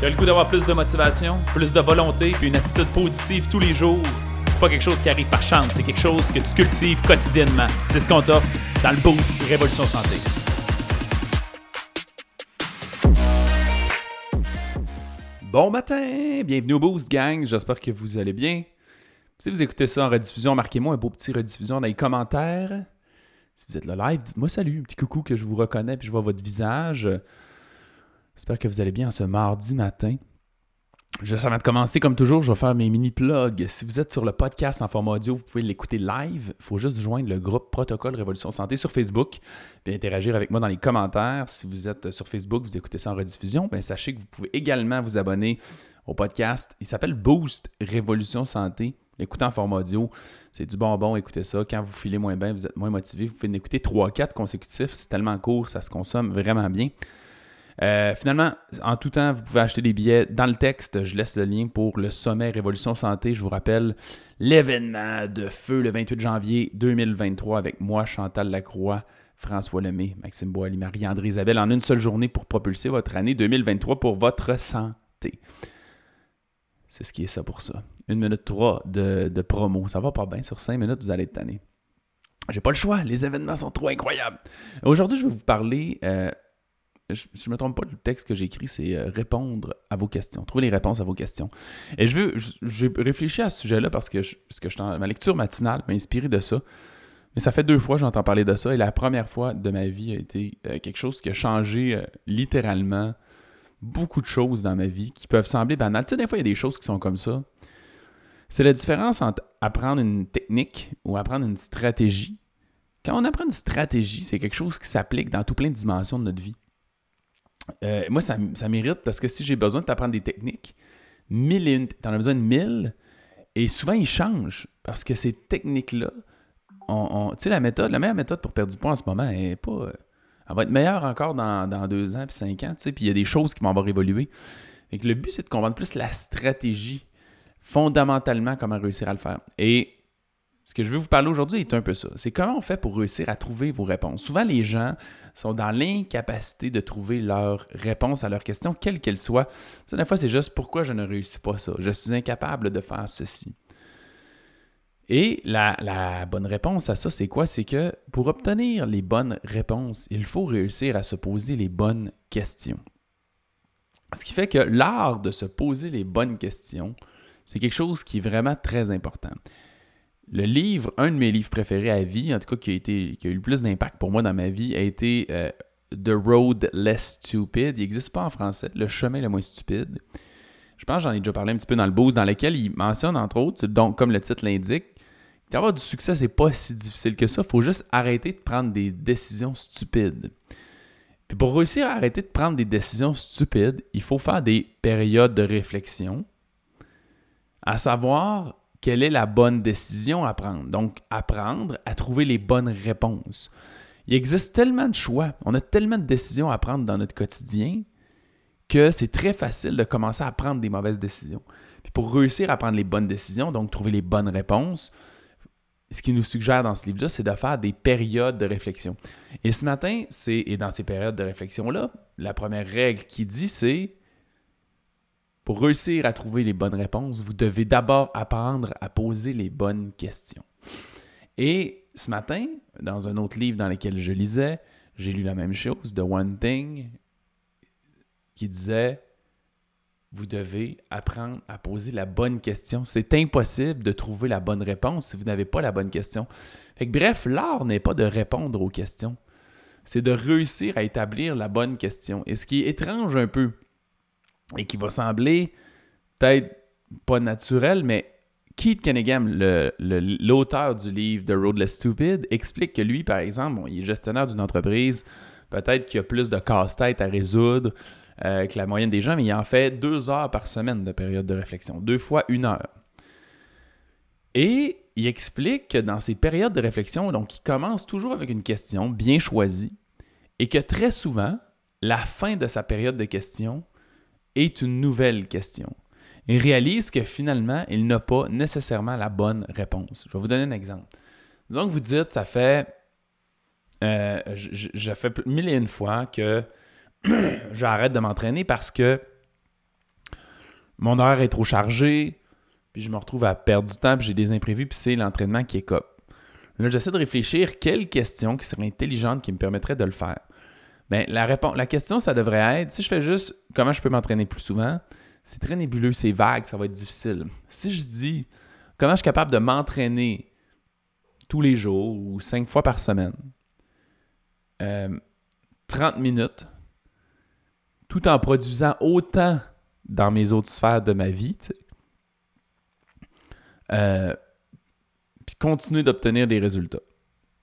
Tu as le goût d'avoir plus de motivation, plus de volonté, puis une attitude positive tous les jours? C'est pas quelque chose qui arrive par chance, c'est quelque chose que tu cultives quotidiennement. C'est ce qu'on t'offre dans le Boost Révolution Santé. Bon matin, bienvenue au Boost Gang, j'espère que vous allez bien. Si vous écoutez ça en rediffusion, marquez-moi un beau petit rediffusion dans les commentaires. Si vous êtes là live, dites-moi salut, un petit coucou que je vous reconnais puis je vois votre visage. J'espère que vous allez bien ce mardi matin. Juste avant de commencer, comme toujours, je vais faire mes mini-plugs. Si vous êtes sur le podcast en format audio, vous pouvez l'écouter live. Il faut juste joindre le groupe Protocole Révolution Santé sur Facebook et interagir avec moi dans les commentaires. Si vous êtes sur Facebook, vous écoutez ça en rediffusion, bien, sachez que vous pouvez également vous abonner au podcast. Il s'appelle Boost Révolution Santé. L'écouter en format audio, c'est du bonbon, écoutez ça. Quand vous filez moins bien, vous êtes moins motivé, vous pouvez l'écouter 3-4 consécutifs. C'est tellement court, ça se consomme vraiment bien. Euh, finalement, en tout temps, vous pouvez acheter des billets dans le texte. Je laisse le lien pour le sommet Révolution Santé. Je vous rappelle l'événement de feu le 28 janvier 2023 avec moi, Chantal Lacroix, François Lemay, Maxime Boily, Marie-André Isabelle en une seule journée pour propulser votre année 2023 pour votre santé. C'est ce qui est ça pour ça. Une minute trois de, promo. Ça va pas bien. Sur cinq minutes, vous allez être tanné. J'ai pas le choix. Les événements sont trop incroyables. Aujourd'hui, je vais vous parler euh, je ne me trompe pas, le texte que j'ai écrit, c'est euh, répondre à vos questions, trouver les réponses à vos questions. Et je veux, j'ai réfléchi à ce sujet-là parce que, parce que je, ma lecture matinale m'a inspiré de ça. Mais ça fait deux fois que j'entends parler de ça et la première fois de ma vie a été euh, quelque chose qui a changé euh, littéralement beaucoup de choses dans ma vie qui peuvent sembler banales. Tu sais, des fois, il y a des choses qui sont comme ça. C'est la différence entre apprendre une technique ou apprendre une stratégie. Quand on apprend une stratégie, c'est quelque chose qui s'applique dans tout plein de dimensions de notre vie. Euh, moi, ça, ça mérite parce que si j'ai besoin de t'apprendre des techniques, mille et t'en as besoin de mille, et souvent ils changent parce que ces techniques-là, on, tu sais, la méthode, la meilleure méthode pour perdre du poids en ce moment, elle est pas. Euh, elle va être meilleure encore dans, deux ans puis cinq ans, tu sais, puis il y a des choses qui vont avoir évolué. Et le but, c'est de comprendre plus la stratégie, fondamentalement, comment réussir à le faire. Ce que je veux vous parler aujourd'hui est un peu ça. C'est comment on fait pour réussir à trouver vos réponses. Souvent, les gens sont dans l'incapacité de trouver leur réponse à leurs questions, quelle qu'elle soit. Des fois, c'est juste pourquoi je ne réussis pas ça? Je suis incapable de faire ceci. Et la bonne réponse à ça, c'est quoi? C'est que pour obtenir les bonnes réponses, il faut réussir à se poser les bonnes questions. Ce qui fait que l'art de se poser les bonnes questions, c'est quelque chose qui est vraiment très important. Le livre, un de mes livres préférés à vie, en tout cas qui a, été, qui a eu le plus d'impact pour moi dans ma vie, a été euh, The Road Less Stupid. Il n'existe pas en français, Le chemin le moins stupide. Je pense que j'en ai déjà parlé un petit peu dans le boost, dans lequel il mentionne, entre autres, donc comme le titre l'indique, d'avoir du succès, c'est pas si difficile que ça. Il faut juste arrêter de prendre des décisions stupides. Puis pour réussir à arrêter de prendre des décisions stupides, il faut faire des périodes de réflexion, à savoir quelle est la bonne décision à prendre. Donc, apprendre à trouver les bonnes réponses. Il existe tellement de choix, on a tellement de décisions à prendre dans notre quotidien que c'est très facile de commencer à prendre des mauvaises décisions. Pour réussir à prendre les bonnes décisions, donc trouver les bonnes réponses, ce qu'il nous suggère dans ce livre-là, c'est de faire des périodes de réflexion. Et ce matin, c'est et dans ces périodes de réflexion-là, la première règle qui dit, c'est pour réussir à trouver les bonnes réponses, vous devez d'abord apprendre à poser les bonnes questions. Et ce matin, dans un autre livre dans lequel je lisais, j'ai lu la même chose, The One Thing, qui disait vous devez apprendre à poser la bonne question. C'est impossible de trouver la bonne réponse si vous n'avez pas la bonne question. Fait bref, l'art n'est pas de répondre aux questions, c'est de réussir à établir la bonne question. Et ce qui est étrange un peu, et qui va sembler peut-être pas naturel, mais Keith Cunningham, l'auteur du livre The Road Less Stupid, explique que lui, par exemple, il est gestionnaire d'une entreprise, peut-être qu'il a plus de casse-tête à résoudre euh, que la moyenne des gens, mais il en fait deux heures par semaine de période de réflexion, deux fois une heure. Et il explique que dans ces périodes de réflexion, donc il commence toujours avec une question bien choisie et que très souvent, la fin de sa période de questions est une nouvelle question. Il réalise que finalement, il n'a pas nécessairement la bonne réponse. Je vais vous donner un exemple. Disons que vous dites, ça fait, euh, je, fais mille et une fois que j'arrête de m'entraîner parce que mon horaire est trop chargé, puis je me retrouve à perdre du temps, puis j'ai des imprévus, puis c'est l'entraînement qui est cop. Là, j'essaie de réfléchir quelles questions qui seraient intelligentes qui me permettraient de le faire. La, réponse, la question, ça devrait être si je fais juste comment je peux m'entraîner plus souvent, c'est très nébuleux, c'est vague, ça va être difficile. Si je dis comment je suis capable de m'entraîner tous les jours ou cinq fois par semaine, 30 euh, minutes, tout en produisant autant dans mes autres sphères de ma vie, euh, puis continuer d'obtenir des résultats.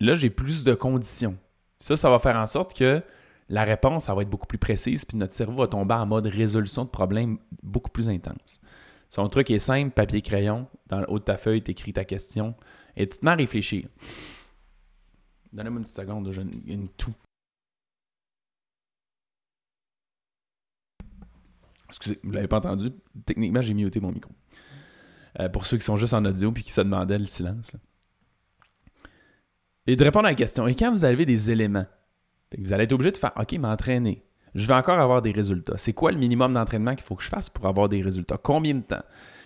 Là, j'ai plus de conditions. Ça, ça va faire en sorte que la réponse, ça va être beaucoup plus précise, puis notre cerveau va tomber en mode résolution de problèmes beaucoup plus intense. Son truc est simple, papier-crayon, dans le haut de ta feuille, tu écris ta question, et tu te mets à réfléchir. Donnez-moi une petite seconde, j'ai une, tout. Excusez, vous ne l'avez pas entendu? Techniquement, j'ai muté mon micro. Euh, pour ceux qui sont juste en audio puis qui se demandaient le silence. Et de répondre à la question. Et quand vous avez des éléments, vous allez être obligé de faire OK, m'entraîner. Je vais encore avoir des résultats. C'est quoi le minimum d'entraînement qu'il faut que je fasse pour avoir des résultats? Combien de temps?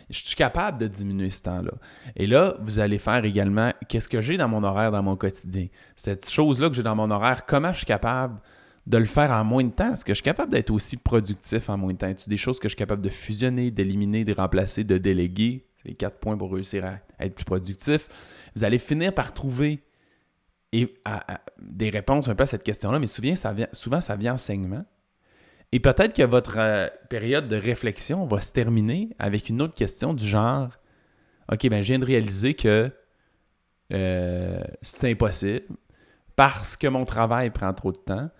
Je suis capable de diminuer ce temps-là. Et là, vous allez faire également qu'est-ce que j'ai dans mon horaire, dans mon quotidien? Cette chose-là que j'ai dans mon horaire, comment je suis capable de le faire en moins de temps? Est-ce que je suis capable d'être aussi productif en moins de temps? Est-ce des choses que je suis capable de fusionner, d'éliminer, de remplacer, de déléguer? C'est les quatre points pour réussir à être plus productif. Vous allez finir par trouver des réponses un peu à cette question-là, mais souvent ça vient, souvent, ça vient enseignement. Et peut-être que votre euh, période de réflexion va se terminer avec une autre question du genre OK, ben je viens de réaliser que euh, c'est impossible parce que mon travail prend trop de temps.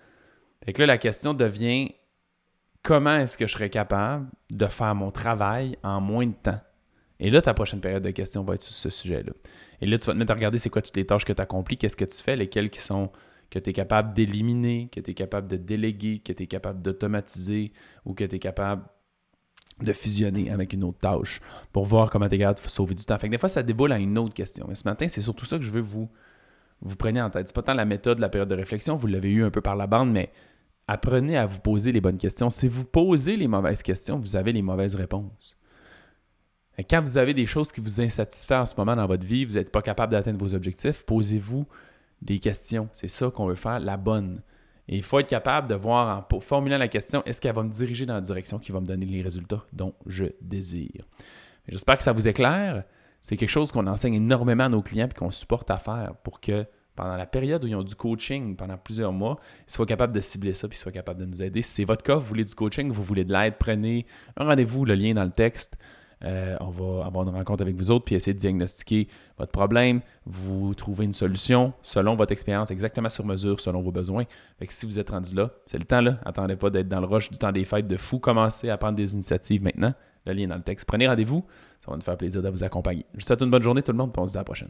Fait que là, la question devient comment est-ce que je serais capable de faire mon travail en moins de temps? Et là, ta prochaine période de questions va être sur ce sujet-là. Et là, tu vas te mettre à regarder c'est quoi toutes les tâches que tu accomplis, qu'est-ce que tu fais, lesquelles qui sont que tu es capable d'éliminer, que tu es capable de déléguer, que tu es capable d'automatiser ou que tu es capable de fusionner avec une autre tâche pour voir comment tu es capable de sauver du temps. Fait que des fois, ça déboule à une autre question. Mais ce matin, c'est surtout ça que je veux vous, vous preniez en tête. C'est pas tant la méthode, la période de réflexion, vous l'avez eu un peu par la bande, mais apprenez à vous poser les bonnes questions. Si vous posez les mauvaises questions, vous avez les mauvaises réponses. Quand vous avez des choses qui vous insatisfont en ce moment dans votre vie, vous n'êtes pas capable d'atteindre vos objectifs, posez-vous des questions. C'est ça qu'on veut faire, la bonne. Et il faut être capable de voir en formulant la question, est-ce qu'elle va me diriger dans la direction qui va me donner les résultats dont je désire? J'espère que ça vous éclaire. C'est quelque chose qu'on enseigne énormément à nos clients et qu'on supporte à faire pour que pendant la période où ils ont du coaching pendant plusieurs mois, ils soient capables de cibler ça et soient capables de nous aider. Si c'est votre cas, vous voulez du coaching, vous voulez de l'aide, prenez un rendez-vous, le lien dans le texte. Euh, on va avoir une rencontre avec vous autres puis essayer de diagnostiquer votre problème, vous trouver une solution selon votre expérience, exactement sur mesure, selon vos besoins. Fait que si vous êtes rendu là, c'est le temps là. Attendez pas d'être dans le rush du temps des fêtes de fou. Commencez à prendre des initiatives maintenant. Le lien est dans le texte. Prenez rendez-vous. Ça va nous faire plaisir de vous accompagner. Je vous souhaite une bonne journée tout le monde et on se dit à la prochaine.